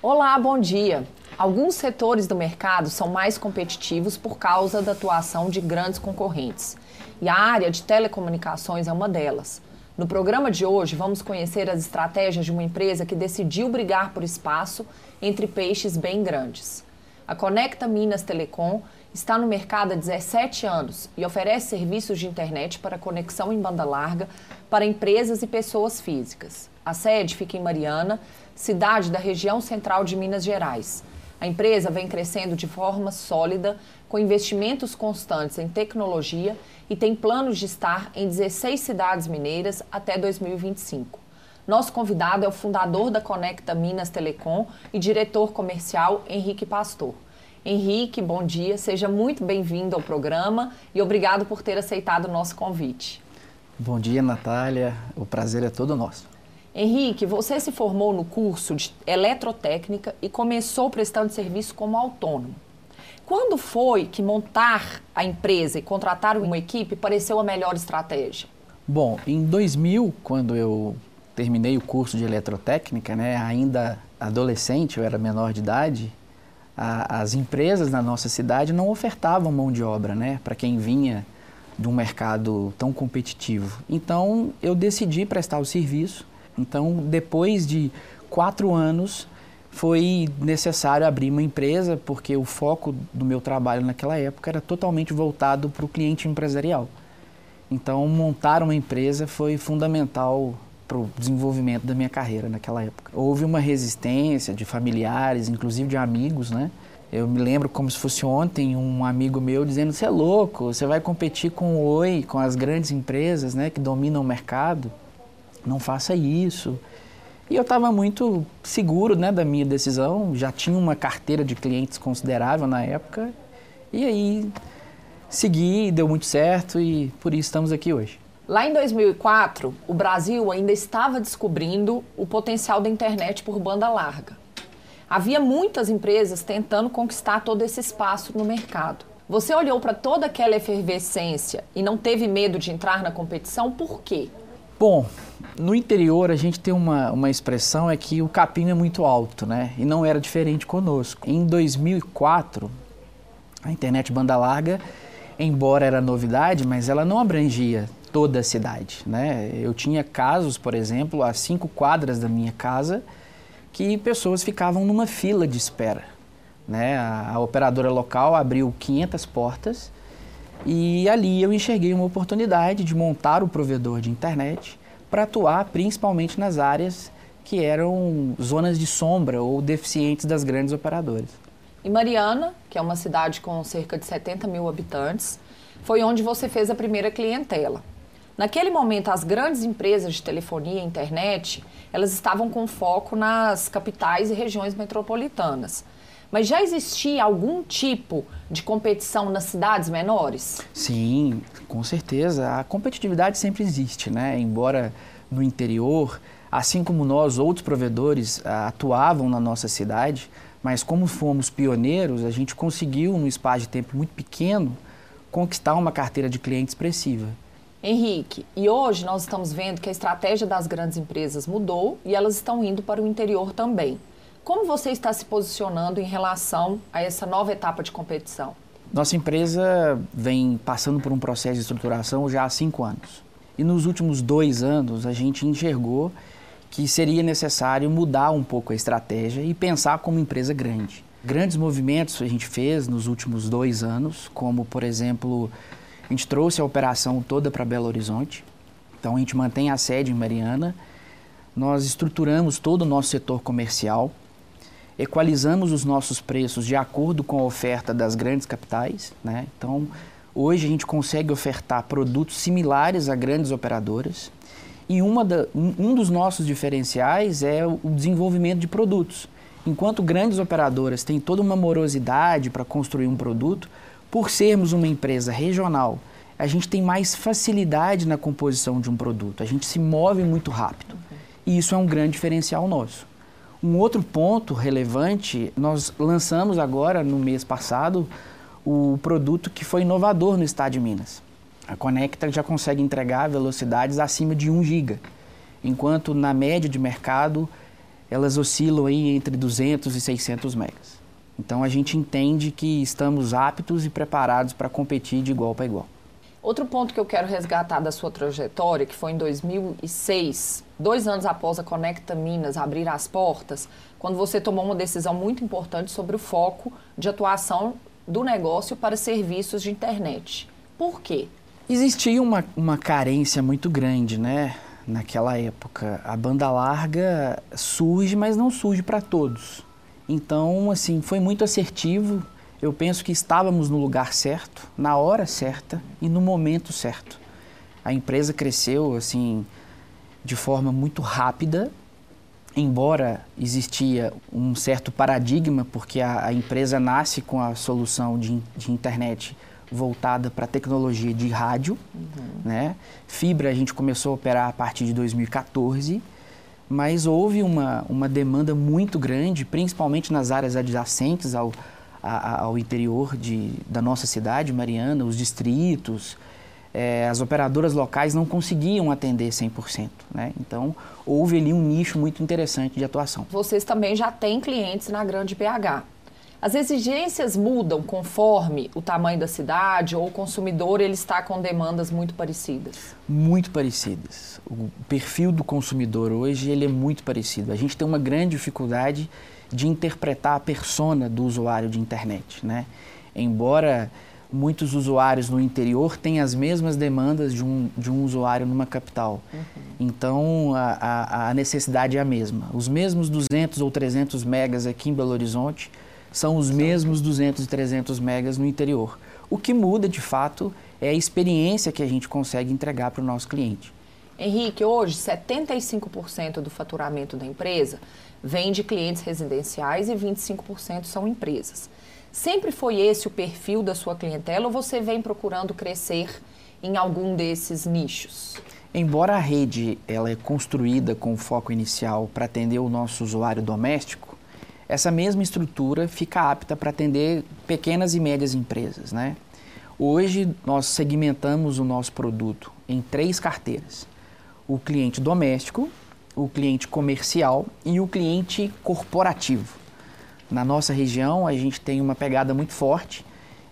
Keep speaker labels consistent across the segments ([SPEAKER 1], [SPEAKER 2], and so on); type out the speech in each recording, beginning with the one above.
[SPEAKER 1] Olá, bom dia. Alguns setores do mercado são mais competitivos por causa da atuação de grandes concorrentes. E a área de telecomunicações é uma delas. No programa de hoje, vamos conhecer as estratégias de uma empresa que decidiu brigar por espaço entre peixes bem grandes. A Conecta Minas Telecom está no mercado há 17 anos e oferece serviços de internet para conexão em banda larga para empresas e pessoas físicas. A sede fica em Mariana, cidade da região central de Minas Gerais. A empresa vem crescendo de forma sólida, com investimentos constantes em tecnologia e tem planos de estar em 16 cidades mineiras até 2025. Nosso convidado é o fundador da Conecta Minas Telecom e diretor comercial Henrique Pastor. Henrique, bom dia, seja muito bem-vindo ao programa e obrigado por ter aceitado o nosso convite.
[SPEAKER 2] Bom dia, Natália. O prazer é todo nosso.
[SPEAKER 1] Henrique, você se formou no curso de eletrotécnica e começou prestando serviço como autônomo. Quando foi que montar a empresa e contratar uma equipe pareceu a melhor estratégia?
[SPEAKER 2] Bom, em 2000, quando eu terminei o curso de eletrotécnica, né, ainda adolescente, eu era menor de idade, a, as empresas na nossa cidade não ofertavam mão de obra, né, para quem vinha de um mercado tão competitivo. Então, eu decidi prestar o serviço então, depois de quatro anos, foi necessário abrir uma empresa, porque o foco do meu trabalho naquela época era totalmente voltado para o cliente empresarial. Então, montar uma empresa foi fundamental para o desenvolvimento da minha carreira naquela época. Houve uma resistência de familiares, inclusive de amigos, né? Eu me lembro como se fosse ontem um amigo meu dizendo: "Você é louco, você vai competir com o Oi, com as grandes empresas, né, que dominam o mercado" não faça isso. E eu estava muito seguro né, da minha decisão, já tinha uma carteira de clientes considerável na época, e aí segui, deu muito certo e por isso estamos aqui hoje.
[SPEAKER 1] Lá em 2004, o Brasil ainda estava descobrindo o potencial da internet por banda larga. Havia muitas empresas tentando conquistar todo esse espaço no mercado. Você olhou para toda aquela efervescência e não teve medo de entrar na competição, por quê?
[SPEAKER 2] Bom, no interior a gente tem uma, uma expressão é que o capim é muito alto, né? E não era diferente conosco. Em 2004, a internet banda larga, embora era novidade, mas ela não abrangia toda a cidade, né? Eu tinha casos, por exemplo, a cinco quadras da minha casa, que pessoas ficavam numa fila de espera, né? A, a operadora local abriu 500 portas e ali eu enxerguei uma oportunidade de montar o provedor de internet para atuar principalmente nas áreas que eram zonas de sombra ou deficientes das grandes operadoras.
[SPEAKER 1] E Mariana, que é uma cidade com cerca de 70 mil habitantes, foi onde você fez a primeira clientela. Naquele momento, as grandes empresas de telefonia e internet, elas estavam com foco nas capitais e regiões metropolitanas. Mas já existia algum tipo de competição nas cidades menores?
[SPEAKER 2] Sim, com certeza. A competitividade sempre existe, né? Embora no interior, assim como nós, outros provedores ah, atuavam na nossa cidade, mas como fomos pioneiros, a gente conseguiu, num espaço de tempo muito pequeno, conquistar uma carteira de cliente expressiva.
[SPEAKER 1] Henrique, e hoje nós estamos vendo que a estratégia das grandes empresas mudou e elas estão indo para o interior também. Como você está se posicionando em relação a essa nova etapa de competição?
[SPEAKER 2] Nossa empresa vem passando por um processo de estruturação já há cinco anos. E nos últimos dois anos a gente enxergou que seria necessário mudar um pouco a estratégia e pensar como empresa grande. Grandes movimentos a gente fez nos últimos dois anos, como por exemplo, a gente trouxe a operação toda para Belo Horizonte. Então a gente mantém a sede em Mariana, nós estruturamos todo o nosso setor comercial, equalizamos os nossos preços de acordo com a oferta das grandes capitais. Né? Então, hoje a gente consegue ofertar produtos similares a grandes operadoras. E uma da, um, dos nossos diferenciais é o desenvolvimento de produtos. Enquanto grandes operadoras têm toda uma morosidade para construir um produto, por sermos uma empresa regional, a gente tem mais facilidade na composição de um produto, a gente se move muito rápido. E isso é um grande diferencial nosso. Um outro ponto relevante, nós lançamos agora, no mês passado, o produto que foi inovador no estado de Minas. A Conecta já consegue entregar velocidades acima de 1 GB, enquanto na média de mercado elas oscilam aí entre 200 e 600 megas. Então a gente entende que estamos aptos e preparados para competir de igual para igual.
[SPEAKER 1] Outro ponto que eu quero resgatar da sua trajetória, que foi em 2006, dois anos após a Conecta Minas abrir as portas, quando você tomou uma decisão muito importante sobre o foco de atuação do negócio para serviços de internet. Por quê?
[SPEAKER 2] Existia uma, uma carência muito grande, né? Naquela época. A banda larga surge, mas não surge para todos. Então, assim, foi muito assertivo. Eu penso que estávamos no lugar certo, na hora certa e no momento certo. A empresa cresceu, assim, de forma muito rápida, embora existia um certo paradigma, porque a, a empresa nasce com a solução de, de internet voltada para tecnologia de rádio, uhum. né? Fibra a gente começou a operar a partir de 2014 mas houve uma, uma demanda muito grande, principalmente nas áreas adjacentes ao, a, ao interior de, da nossa cidade, Mariana, os distritos. É, as operadoras locais não conseguiam atender 100%. Né? Então, houve ali um nicho muito interessante de atuação.
[SPEAKER 1] Vocês também já têm clientes na Grande BH. As exigências mudam conforme o tamanho da cidade ou o consumidor ele está com demandas muito parecidas?
[SPEAKER 2] Muito parecidas. O perfil do consumidor hoje ele é muito parecido. A gente tem uma grande dificuldade de interpretar a persona do usuário de internet, né? Embora muitos usuários no interior tenham as mesmas demandas de um, de um usuário numa capital. Uhum. Então, a, a, a necessidade é a mesma. Os mesmos 200 ou 300 megas aqui em Belo Horizonte são os mesmos 200 e 300 megas no interior. O que muda, de fato, é a experiência que a gente consegue entregar para o nosso cliente.
[SPEAKER 1] Henrique, hoje 75% do faturamento da empresa vem de clientes residenciais e 25% são empresas. Sempre foi esse o perfil da sua clientela ou você vem procurando crescer em algum desses nichos?
[SPEAKER 2] Embora a rede ela é construída com foco inicial para atender o nosso usuário doméstico, essa mesma estrutura fica apta para atender pequenas e médias empresas. Né? Hoje, nós segmentamos o nosso produto em três carteiras: o cliente doméstico, o cliente comercial e o cliente corporativo. Na nossa região, a gente tem uma pegada muito forte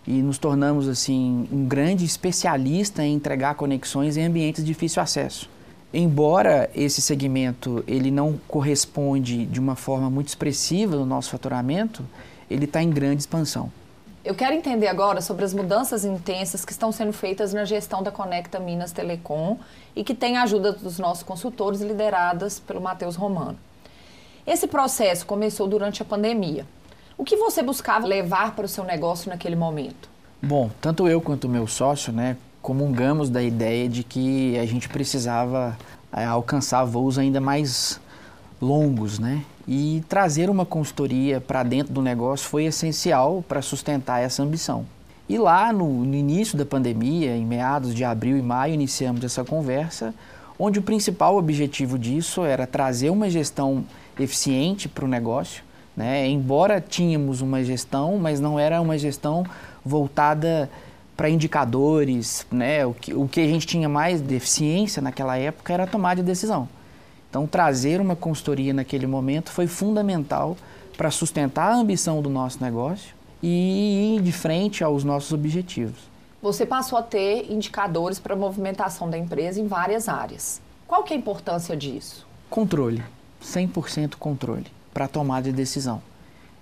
[SPEAKER 2] e nos tornamos assim um grande especialista em entregar conexões em ambientes de difícil acesso embora esse segmento ele não corresponde de uma forma muito expressiva no nosso faturamento, ele está em grande expansão.
[SPEAKER 1] Eu quero entender agora sobre as mudanças intensas que estão sendo feitas na gestão da Conecta Minas Telecom e que tem a ajuda dos nossos consultores lideradas pelo Matheus Romano. Esse processo começou durante a pandemia. O que você buscava levar para o seu negócio naquele momento?
[SPEAKER 2] Bom, tanto eu quanto o meu sócio, né, comungamos da ideia de que a gente precisava é, alcançar voos ainda mais longos, né? E trazer uma consultoria para dentro do negócio foi essencial para sustentar essa ambição. E lá no, no, início da pandemia, em meados de abril e maio, iniciamos essa conversa, onde o principal objetivo disso era trazer uma gestão eficiente para o negócio. Né? Embora tínhamos uma gestão, mas não era uma gestão voltada para indicadores, né? O que, o que a gente tinha mais deficiência naquela época era a tomada de decisão. Então, trazer uma consultoria naquele momento foi fundamental para sustentar a ambição do nosso negócio e ir de frente aos nossos objetivos.
[SPEAKER 1] Você passou a ter indicadores para a movimentação da empresa em várias áreas. Qual que é a importância disso?
[SPEAKER 2] Controle, 100% controle para a tomada de decisão.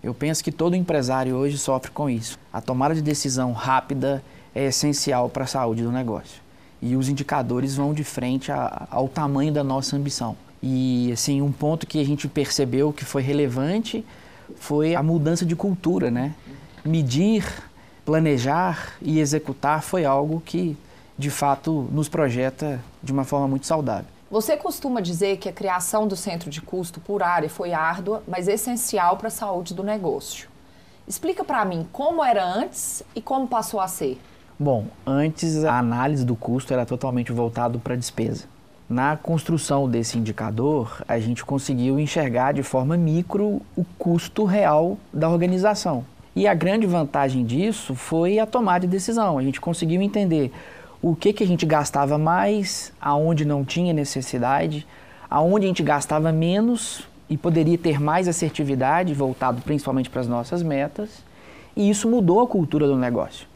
[SPEAKER 2] Eu penso que todo empresário hoje sofre com isso. A tomada de decisão rápida, é essencial para a saúde do negócio. E os indicadores vão de frente a, ao tamanho da nossa ambição. E assim, um ponto que a gente percebeu que foi relevante foi a mudança de cultura, né? Medir, planejar e executar foi algo que de fato nos projeta de uma forma muito saudável.
[SPEAKER 1] Você costuma dizer que a criação do centro de custo por área foi árdua, mas essencial para a saúde do negócio. Explica para mim como era antes e como passou a ser.
[SPEAKER 2] Bom, antes a análise do custo era totalmente voltado para a despesa. Na construção desse indicador, a gente conseguiu enxergar de forma micro o custo real da organização. E a grande vantagem disso foi a tomada de decisão. A gente conseguiu entender o que, que a gente gastava mais, aonde não tinha necessidade, aonde a gente gastava menos e poderia ter mais assertividade, voltado principalmente para as nossas metas, e isso mudou a cultura do negócio.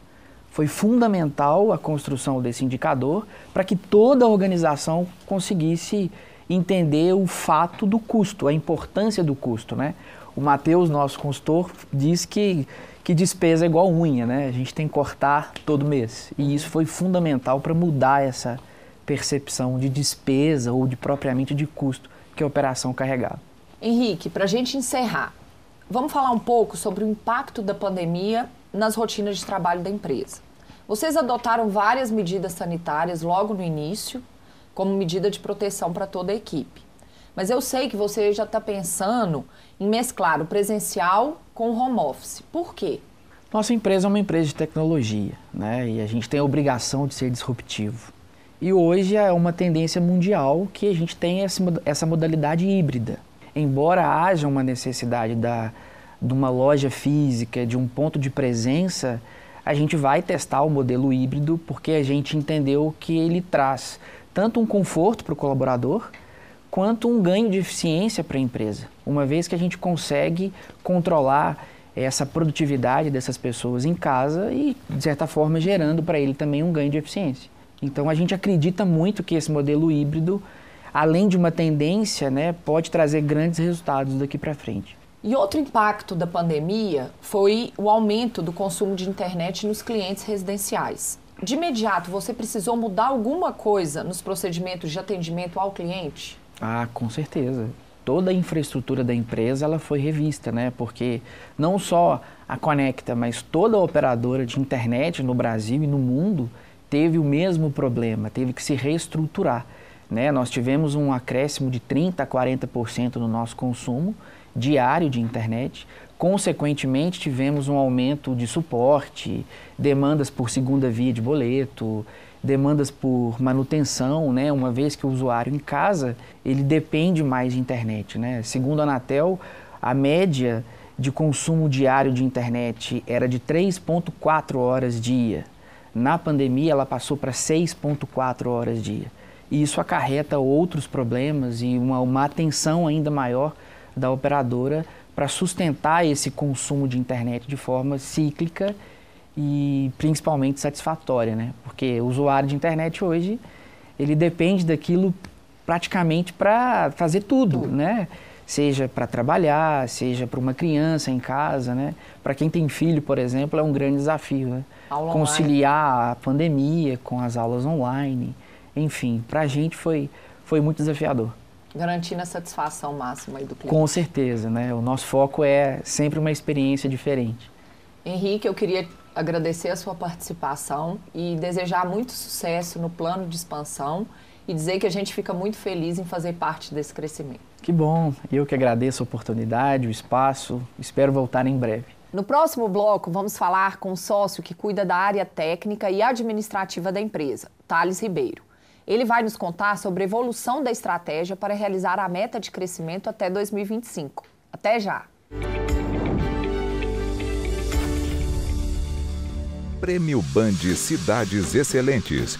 [SPEAKER 2] Foi fundamental a construção desse indicador para que toda a organização conseguisse entender o fato do custo, a importância do custo. Né? O Matheus, nosso consultor, diz que que despesa é igual unha, né? A gente tem que cortar todo mês. E isso foi fundamental para mudar essa percepção de despesa ou de propriamente de custo que a operação carregava.
[SPEAKER 1] Henrique, para a gente encerrar, vamos falar um pouco sobre o impacto da pandemia nas rotinas de trabalho da empresa. Vocês adotaram várias medidas sanitárias logo no início, como medida de proteção para toda a equipe. Mas eu sei que você já está pensando em mesclar o presencial com o home office. Por quê?
[SPEAKER 2] Nossa empresa é uma empresa de tecnologia, né? E a gente tem a obrigação de ser disruptivo. E hoje é uma tendência mundial que a gente tem essa modalidade híbrida. Embora haja uma necessidade da, de uma loja física, de um ponto de presença, a gente vai testar o modelo híbrido porque a gente entendeu que ele traz tanto um conforto para o colaborador, quanto um ganho de eficiência para a empresa, uma vez que a gente consegue controlar essa produtividade dessas pessoas em casa e, de certa forma, gerando para ele também um ganho de eficiência. Então, a gente acredita muito que esse modelo híbrido, além de uma tendência, né, pode trazer grandes resultados daqui para frente.
[SPEAKER 1] E outro impacto da pandemia foi o aumento do consumo de internet nos clientes residenciais. De imediato, você precisou mudar alguma coisa nos procedimentos de atendimento ao cliente?
[SPEAKER 2] Ah, com certeza. Toda a infraestrutura da empresa ela foi revista, né? Porque não só a Conecta, mas toda a operadora de internet no Brasil e no mundo teve o mesmo problema, teve que se reestruturar. Né? Nós tivemos um acréscimo de 30% a 40% no nosso consumo diário de internet. Consequentemente, tivemos um aumento de suporte, demandas por segunda via de boleto, demandas por manutenção, né? Uma vez que o usuário em casa, ele depende mais de internet, né? Segundo a Anatel, a média de consumo diário de internet era de 3.4 horas dia. Na pandemia, ela passou para 6.4 horas dia. E isso acarreta outros problemas e uma, uma atenção ainda maior da operadora para sustentar esse consumo de internet de forma cíclica e principalmente satisfatória, né? Porque o usuário de internet hoje, ele depende daquilo praticamente para fazer tudo, tudo, né? Seja para trabalhar, seja para uma criança em casa, né? Para quem tem filho, por exemplo, é um grande desafio, né? Conciliar online. a pandemia com as aulas online, enfim, para a gente foi, foi muito desafiador.
[SPEAKER 1] Garantindo a satisfação máxima do cliente.
[SPEAKER 2] Com certeza, né? O nosso foco é sempre uma experiência diferente.
[SPEAKER 1] Henrique, eu queria agradecer a sua participação e desejar muito sucesso no plano de expansão e dizer que a gente fica muito feliz em fazer parte desse crescimento.
[SPEAKER 2] Que bom, eu que agradeço a oportunidade, o espaço, espero voltar em breve.
[SPEAKER 1] No próximo bloco, vamos falar com o sócio que cuida da área técnica e administrativa da empresa, Thales Ribeiro. Ele vai nos contar sobre a evolução da estratégia para realizar a meta de crescimento até 2025. Até já!
[SPEAKER 3] Prêmio Band Cidades Excelentes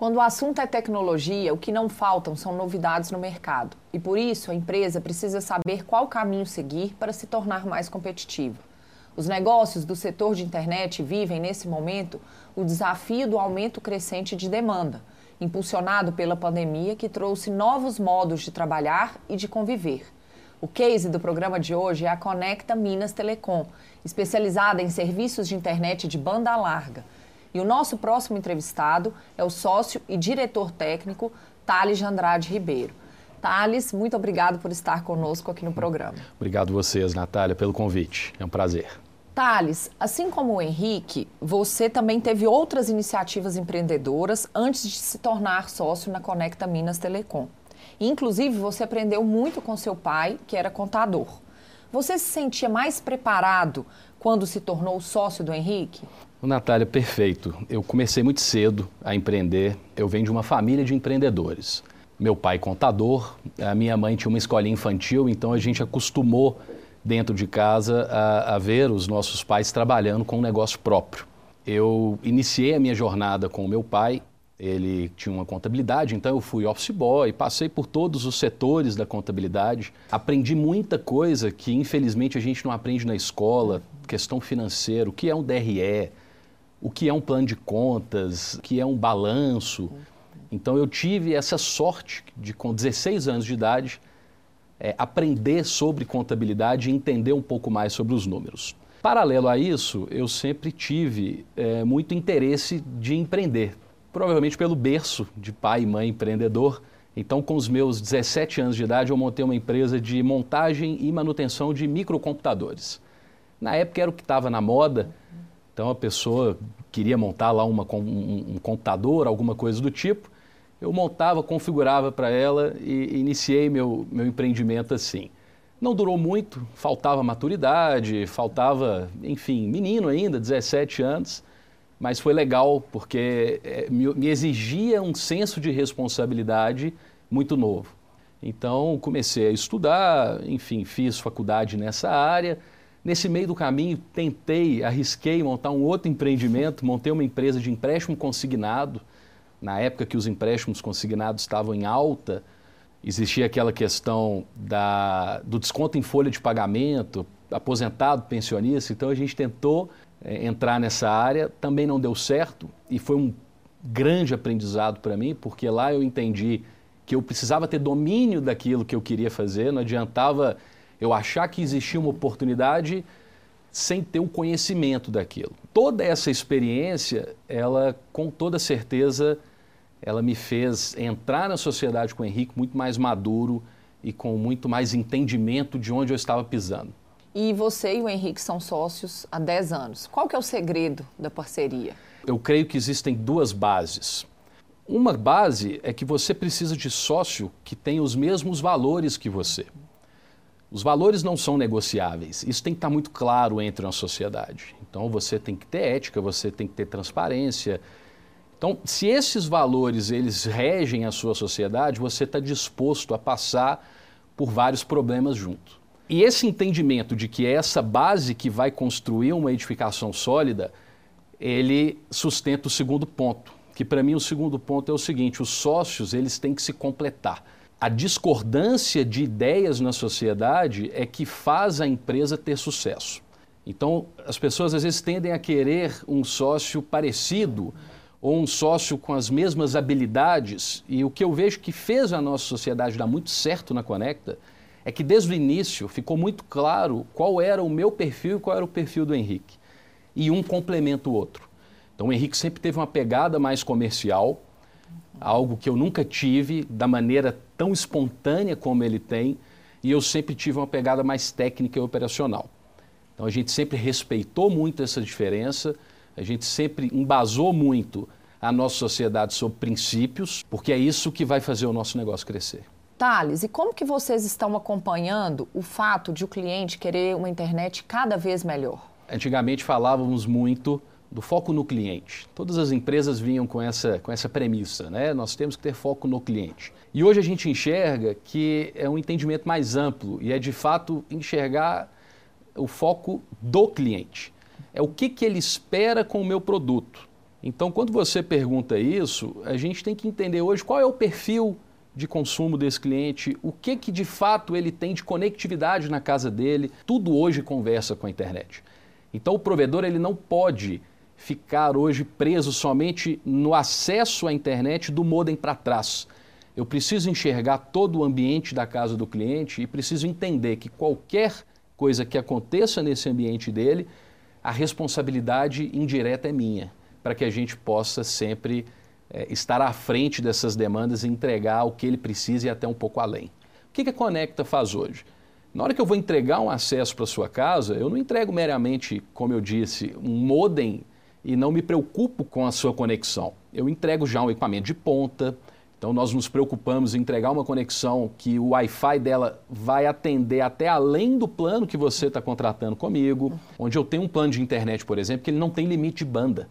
[SPEAKER 1] Quando o assunto é tecnologia, o que não faltam são novidades no mercado. E por isso, a empresa precisa saber qual caminho seguir para se tornar mais competitiva. Os negócios do setor de internet vivem, nesse momento, o desafio do aumento crescente de demanda, impulsionado pela pandemia que trouxe novos modos de trabalhar e de conviver. O case do programa de hoje é a Conecta Minas Telecom, especializada em serviços de internet de banda larga e o nosso próximo entrevistado é o sócio e diretor técnico Thales de Andrade Ribeiro. Thales, muito obrigado por estar conosco aqui no programa.
[SPEAKER 4] Obrigado vocês, Natália, pelo convite. É um prazer.
[SPEAKER 1] Thales, assim como o Henrique, você também teve outras iniciativas empreendedoras antes de se tornar sócio na Conecta Minas Telecom. Inclusive, você aprendeu muito com seu pai, que era contador. Você se sentia mais preparado quando se tornou sócio do Henrique?
[SPEAKER 4] Natália, perfeito. Eu comecei muito cedo a empreender. Eu venho de uma família de empreendedores. Meu pai contador, a minha mãe tinha uma escolinha infantil, então a gente acostumou dentro de casa a, a ver os nossos pais trabalhando com um negócio próprio. Eu iniciei a minha jornada com o meu pai, ele tinha uma contabilidade, então eu fui office boy, passei por todos os setores da contabilidade, aprendi muita coisa que infelizmente a gente não aprende na escola, questão financeira, o que é um DRE, o que é um plano de contas, o que é um balanço. Então eu tive essa sorte de, com 16 anos de idade, é, aprender sobre contabilidade e entender um pouco mais sobre os números. Paralelo a isso, eu sempre tive é, muito interesse de empreender, provavelmente pelo berço de pai e mãe empreendedor. Então, com os meus 17 anos de idade, eu montei uma empresa de montagem e manutenção de microcomputadores. Na época era o que estava na moda, então a pessoa queria montar lá uma, um, um computador, alguma coisa do tipo. Eu montava, configurava para ela e iniciei meu, meu empreendimento assim. Não durou muito, faltava maturidade, faltava, enfim, menino ainda, 17 anos, mas foi legal porque é, me, me exigia um senso de responsabilidade muito novo. Então comecei a estudar, enfim, fiz faculdade nessa área Nesse meio do caminho, tentei, arrisquei montar um outro empreendimento, montei uma empresa de empréstimo consignado. Na época que os empréstimos consignados estavam em alta, existia aquela questão da, do desconto em folha de pagamento, aposentado, pensionista. Então a gente tentou é, entrar nessa área, também não deu certo e foi um grande aprendizado para mim, porque lá eu entendi que eu precisava ter domínio daquilo que eu queria fazer, não adiantava eu achar que existia uma oportunidade sem ter o conhecimento daquilo. Toda essa experiência, ela com toda certeza, ela me fez entrar na sociedade com o Henrique muito mais maduro e com muito mais entendimento de onde eu estava pisando.
[SPEAKER 1] E você e o Henrique são sócios há 10 anos. Qual que é o segredo da parceria?
[SPEAKER 4] Eu creio que existem duas bases. Uma base é que você precisa de sócio que tenha os mesmos valores que você. Os valores não são negociáveis. Isso tem que estar muito claro entre uma sociedade. Então você tem que ter ética, você tem que ter transparência. Então, se esses valores eles regem a sua sociedade, você está disposto a passar por vários problemas junto. E esse entendimento de que é essa base que vai construir uma edificação sólida, ele sustenta o segundo ponto. Que para mim o segundo ponto é o seguinte: os sócios eles têm que se completar a discordância de ideias na sociedade é que faz a empresa ter sucesso. Então, as pessoas às vezes tendem a querer um sócio parecido ou um sócio com as mesmas habilidades, e o que eu vejo que fez a nossa sociedade dar muito certo na Conecta é que desde o início ficou muito claro qual era o meu perfil e qual era o perfil do Henrique. E um complementa o outro. Então, o Henrique sempre teve uma pegada mais comercial, algo que eu nunca tive da maneira tão espontânea como ele tem, e eu sempre tive uma pegada mais técnica e operacional. Então a gente sempre respeitou muito essa diferença, a gente sempre embasou muito a nossa sociedade sobre princípios, porque é isso que vai fazer o nosso negócio crescer.
[SPEAKER 1] Thales, e como que vocês estão acompanhando o fato de o cliente querer uma internet cada vez melhor?
[SPEAKER 4] Antigamente falávamos muito do foco no cliente. Todas as empresas vinham com essa, com essa premissa, né? Nós temos que ter foco no cliente. E hoje a gente enxerga que é um entendimento mais amplo e é de fato enxergar o foco do cliente. É o que, que ele espera com o meu produto. Então, quando você pergunta isso, a gente tem que entender hoje qual é o perfil de consumo desse cliente, o que que de fato ele tem de conectividade na casa dele. Tudo hoje conversa com a internet. Então, o provedor ele não pode ficar hoje preso somente no acesso à internet do modem para trás. Eu preciso enxergar todo o ambiente da casa do cliente e preciso entender que qualquer coisa que aconteça nesse ambiente dele, a responsabilidade indireta é minha, para que a gente possa sempre é, estar à frente dessas demandas e entregar o que ele precisa e até um pouco além. O que, que a Conecta faz hoje? Na hora que eu vou entregar um acesso para sua casa, eu não entrego meramente, como eu disse, um modem e não me preocupo com a sua conexão. Eu entrego já um equipamento de ponta, então nós nos preocupamos em entregar uma conexão que o Wi-Fi dela vai atender até além do plano que você está contratando comigo, onde eu tenho um plano de internet, por exemplo, que ele não tem limite de banda.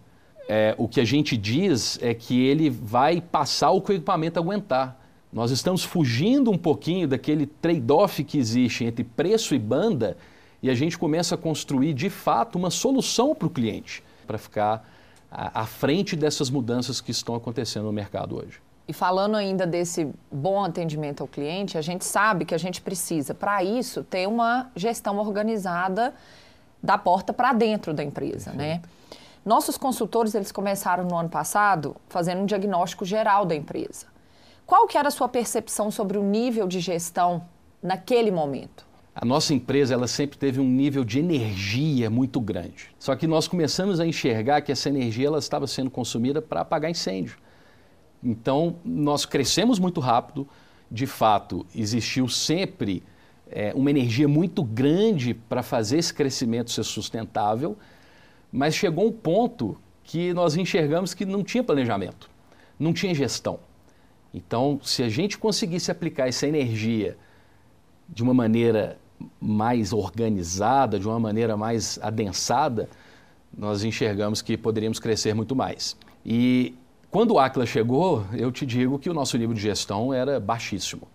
[SPEAKER 4] É, o que a gente diz é que ele vai passar o que o equipamento aguentar. Nós estamos fugindo um pouquinho daquele trade-off que existe entre preço e banda e a gente começa a construir de fato uma solução para o cliente para ficar à, frente dessas mudanças que estão acontecendo no mercado hoje.
[SPEAKER 1] E falando ainda desse bom atendimento ao cliente, a gente sabe que a gente precisa, para isso, ter uma gestão organizada da porta para dentro da empresa, né? Nossos consultores, eles começaram no ano passado fazendo um diagnóstico geral da empresa. Qual que era a sua percepção sobre o nível de gestão naquele momento?
[SPEAKER 4] A nossa empresa ela sempre teve um nível de energia muito grande. Só que nós começamos a enxergar que essa energia ela estava sendo consumida para apagar incêndio. Então, nós crescemos muito rápido. De fato, existiu sempre é, uma energia muito grande para fazer esse crescimento ser sustentável, mas chegou um ponto que nós enxergamos que não tinha planejamento, não tinha gestão. Então, se a gente conseguisse aplicar essa energia de uma maneira mais organizada, de uma maneira mais adensada, nós enxergamos que poderíamos crescer muito mais. E quando o Aquila chegou, eu te digo que o nosso nível de gestão era baixíssimo.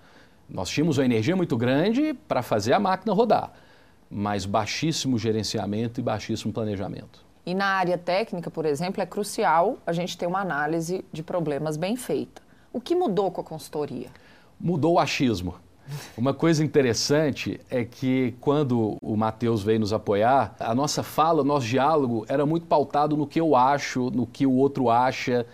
[SPEAKER 4] Nós tínhamos uma energia muito grande para fazer a máquina rodar, mas baixíssimo gerenciamento e baixíssimo planejamento.
[SPEAKER 1] E na área técnica, por exemplo, é crucial a gente ter uma análise de problemas bem feita. O que mudou com a consultoria?
[SPEAKER 4] Mudou o achismo. Uma coisa interessante é que quando o Matheus veio nos apoiar, a nossa fala, o nosso diálogo era muito pautado no que eu acho, no que o outro acha.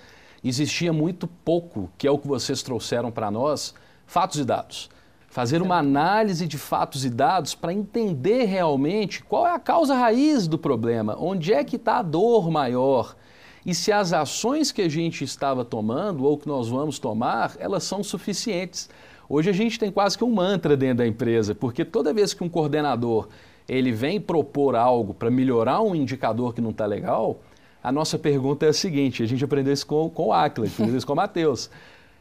[SPEAKER 4] Existia muito pouco, que é o que vocês trouxeram para nós, fatos e dados. Fazer uma análise de fatos e dados para entender realmente qual é a causa raiz do problema, onde é que está a dor maior e se as ações que a gente estava tomando ou que nós vamos tomar, elas são suficientes. Hoje a gente tem quase que um mantra dentro da empresa, porque toda vez que um coordenador ele vem propor algo para melhorar um indicador que não está legal, a nossa pergunta é a seguinte: a gente aprendeu isso com, com o Aquila, aprendeu isso com o Matheus.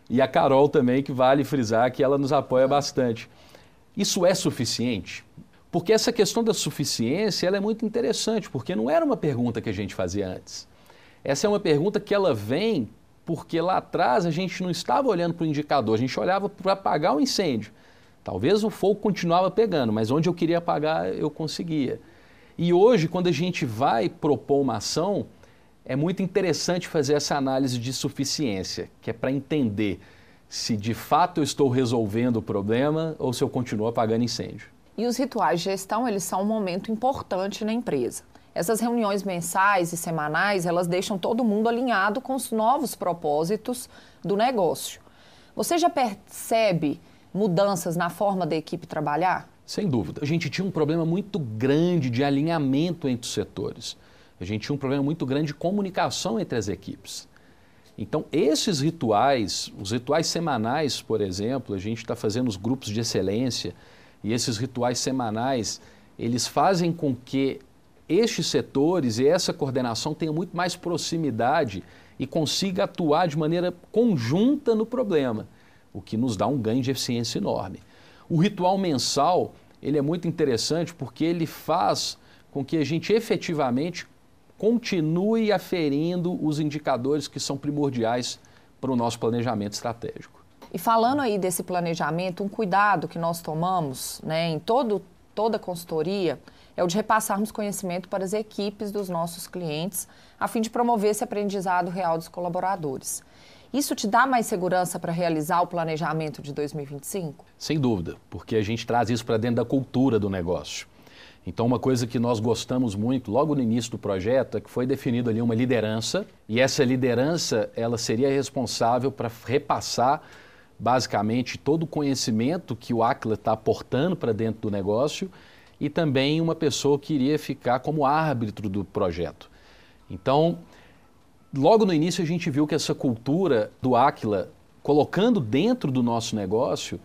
[SPEAKER 4] E a Carol também, que vale frisar que ela nos apoia bastante. Isso é suficiente? Porque essa questão da suficiência ela é muito interessante, porque não era uma pergunta que a gente fazia antes. Essa é uma pergunta que ela vem porque lá atrás a gente não estava olhando para o indicador, a gente olhava para apagar o incêndio. Talvez o fogo continuava pegando, mas onde eu queria apagar eu conseguia. E hoje, quando a gente vai propor uma ação, é muito interessante fazer essa análise de suficiência, que é para entender se de fato eu estou resolvendo o problema ou se eu continuo apagando incêndio.
[SPEAKER 1] E os rituais de gestão, eles são um momento importante na empresa. Essas reuniões mensais e semanais, elas deixam todo mundo alinhado com os novos propósitos do negócio. Você já percebe mudanças na forma da equipe trabalhar?
[SPEAKER 4] Sem dúvida. A gente tinha um problema muito grande de alinhamento entre os setores. A gente tinha um problema muito grande de comunicação entre as equipes. Então, esses rituais, os rituais semanais, por exemplo, a gente está fazendo os grupos de excelência, e esses rituais semanais, eles fazem com que estes setores e essa coordenação tenha muito mais proximidade e consiga atuar de maneira conjunta no problema, o que nos dá um ganho de eficiência enorme. O ritual mensal, ele é muito interessante porque ele faz com que a gente efetivamente continue aferindo os indicadores que são primordiais para o nosso planejamento estratégico.
[SPEAKER 1] E falando aí desse planejamento, um cuidado que nós tomamos né, em todo toda a consultoria é o de repassarmos conhecimento para as equipes dos nossos clientes, a fim de promover esse aprendizado real dos colaboradores. Isso te dá mais segurança para realizar o planejamento de 2025?
[SPEAKER 4] Sem dúvida, porque a gente traz isso para dentro da cultura do negócio. Então, uma coisa que nós gostamos muito, logo no início do projeto, é que foi definido ali uma liderança, e essa liderança, ela seria responsável para repassar, basicamente, todo o conhecimento que o Aquila está aportando para dentro do negócio, e também uma pessoa que iria ficar como árbitro do projeto. Então, logo no início a gente viu que essa cultura do Aquila, colocando dentro do nosso negócio,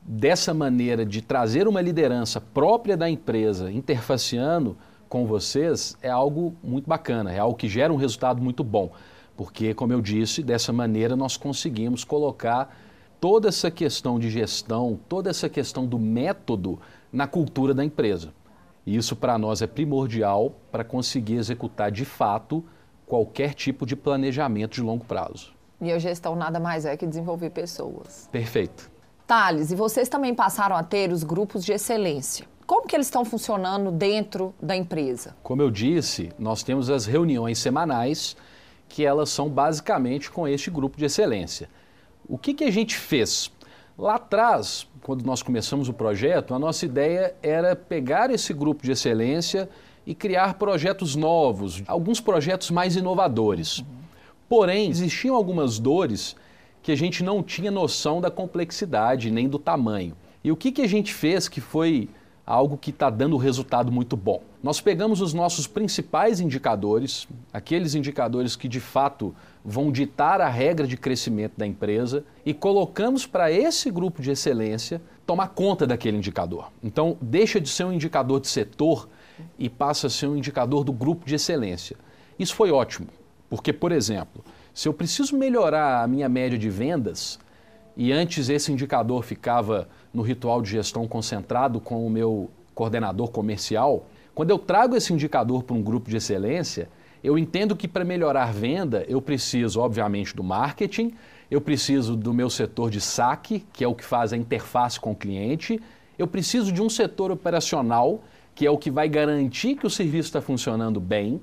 [SPEAKER 4] dessa maneira de trazer uma liderança própria da empresa, interfaceando com vocês, é algo muito bacana, é algo que gera um resultado muito bom. Porque, como eu disse, dessa maneira nós conseguimos colocar toda essa questão de gestão, toda essa questão do método na cultura da empresa. E isso para nós é primordial para conseguir executar de fato qualquer tipo de planejamento de longo prazo.
[SPEAKER 1] E a gestão nada mais é que desenvolver pessoas.
[SPEAKER 4] Perfeito.
[SPEAKER 1] Thales, e vocês também passaram a ter os grupos de excelência. Como que eles estão funcionando dentro da empresa?
[SPEAKER 4] Como eu disse, nós temos as reuniões semanais, que elas são basicamente com este grupo de excelência. O que, que a gente fez? Lá atrás, quando nós começamos o projeto, a nossa ideia era pegar esse grupo de excelência e criar projetos novos, alguns projetos mais inovadores. Porém, existiam algumas dores que a gente não tinha noção da complexidade nem do tamanho. E o que, que a gente fez que foi algo que está dando resultado muito bom? Nós pegamos os nossos principais indicadores, aqueles indicadores que de fato vão ditar a regra de crescimento da empresa, e colocamos para esse grupo de excelência tomar conta daquele indicador. Então, deixa de ser um indicador de setor e passa a ser um indicador do grupo de excelência. Isso foi ótimo, porque, por exemplo, se eu preciso melhorar a minha média de vendas, e antes esse indicador ficava no ritual de gestão concentrado com o meu coordenador comercial, quando eu trago esse indicador para um grupo de excelência, eu entendo que para melhorar venda eu preciso, obviamente, do marketing, eu preciso do meu setor de saque, que é o que faz a interface com o cliente, eu preciso de um setor operacional, que é o que vai garantir que o serviço está funcionando bem.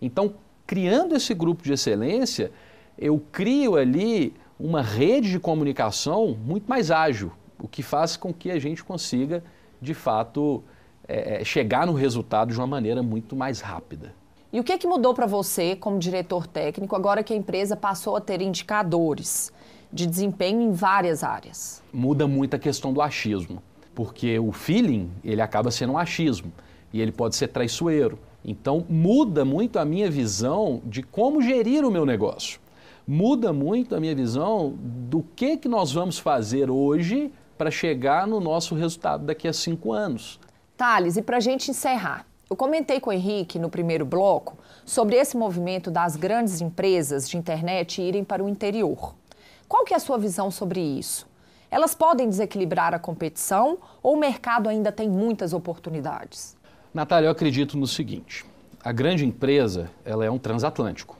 [SPEAKER 4] Então, criando esse grupo de excelência, eu crio ali uma rede de comunicação muito mais ágil, o que faz com que a gente consiga, de fato, é, chegar no resultado de uma maneira muito mais rápida.
[SPEAKER 1] E o que, que mudou para você, como diretor técnico, agora que a empresa passou a ter indicadores de desempenho em várias áreas?
[SPEAKER 4] Muda muito a questão do achismo, porque o feeling ele acaba sendo um achismo e ele pode ser traiçoeiro. Então muda muito a minha visão de como gerir o meu negócio. Muda muito a minha visão do que, que nós vamos fazer hoje para chegar no nosso resultado daqui a cinco anos.
[SPEAKER 1] Thales, e para a gente encerrar, eu comentei com o Henrique no primeiro bloco sobre esse movimento das grandes empresas de internet irem para o interior. Qual que é a sua visão sobre isso? Elas podem desequilibrar a competição ou o mercado ainda tem muitas oportunidades?
[SPEAKER 4] Natália, eu acredito no seguinte: a grande empresa ela é um transatlântico.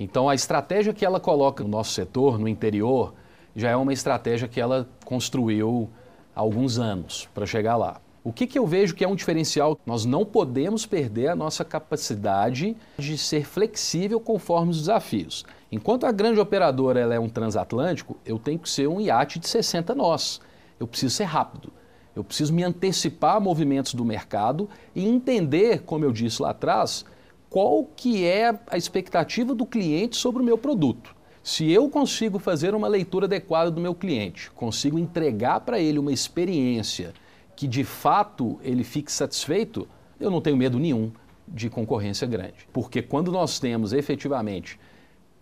[SPEAKER 4] Então, a estratégia que ela coloca no nosso setor, no interior, já é uma estratégia que ela construiu há alguns anos para chegar lá. O que, que eu vejo que é um diferencial? Nós não podemos perder a nossa capacidade de ser flexível conforme os desafios. Enquanto a grande operadora ela é um transatlântico, eu tenho que ser um iate de 60 nós. Eu preciso ser rápido. Eu preciso me antecipar a movimentos do mercado e entender, como eu disse lá atrás, qual que é a expectativa do cliente sobre o meu produto. Se eu consigo fazer uma leitura adequada do meu cliente, consigo entregar para ele uma experiência que de fato ele fique satisfeito, eu não tenho medo nenhum de concorrência grande. Porque quando nós temos efetivamente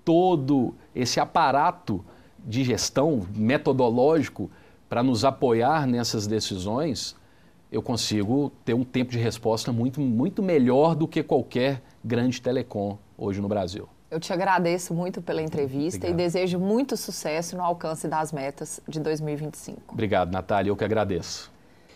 [SPEAKER 4] todo esse aparato de gestão metodológico para nos apoiar nessas decisões, eu consigo ter um tempo de resposta muito, muito melhor do que qualquer grande telecom hoje no Brasil.
[SPEAKER 1] Eu te agradeço muito pela entrevista Obrigado. e desejo muito sucesso no alcance das metas de 2025.
[SPEAKER 4] Obrigado, Natália. Eu que agradeço.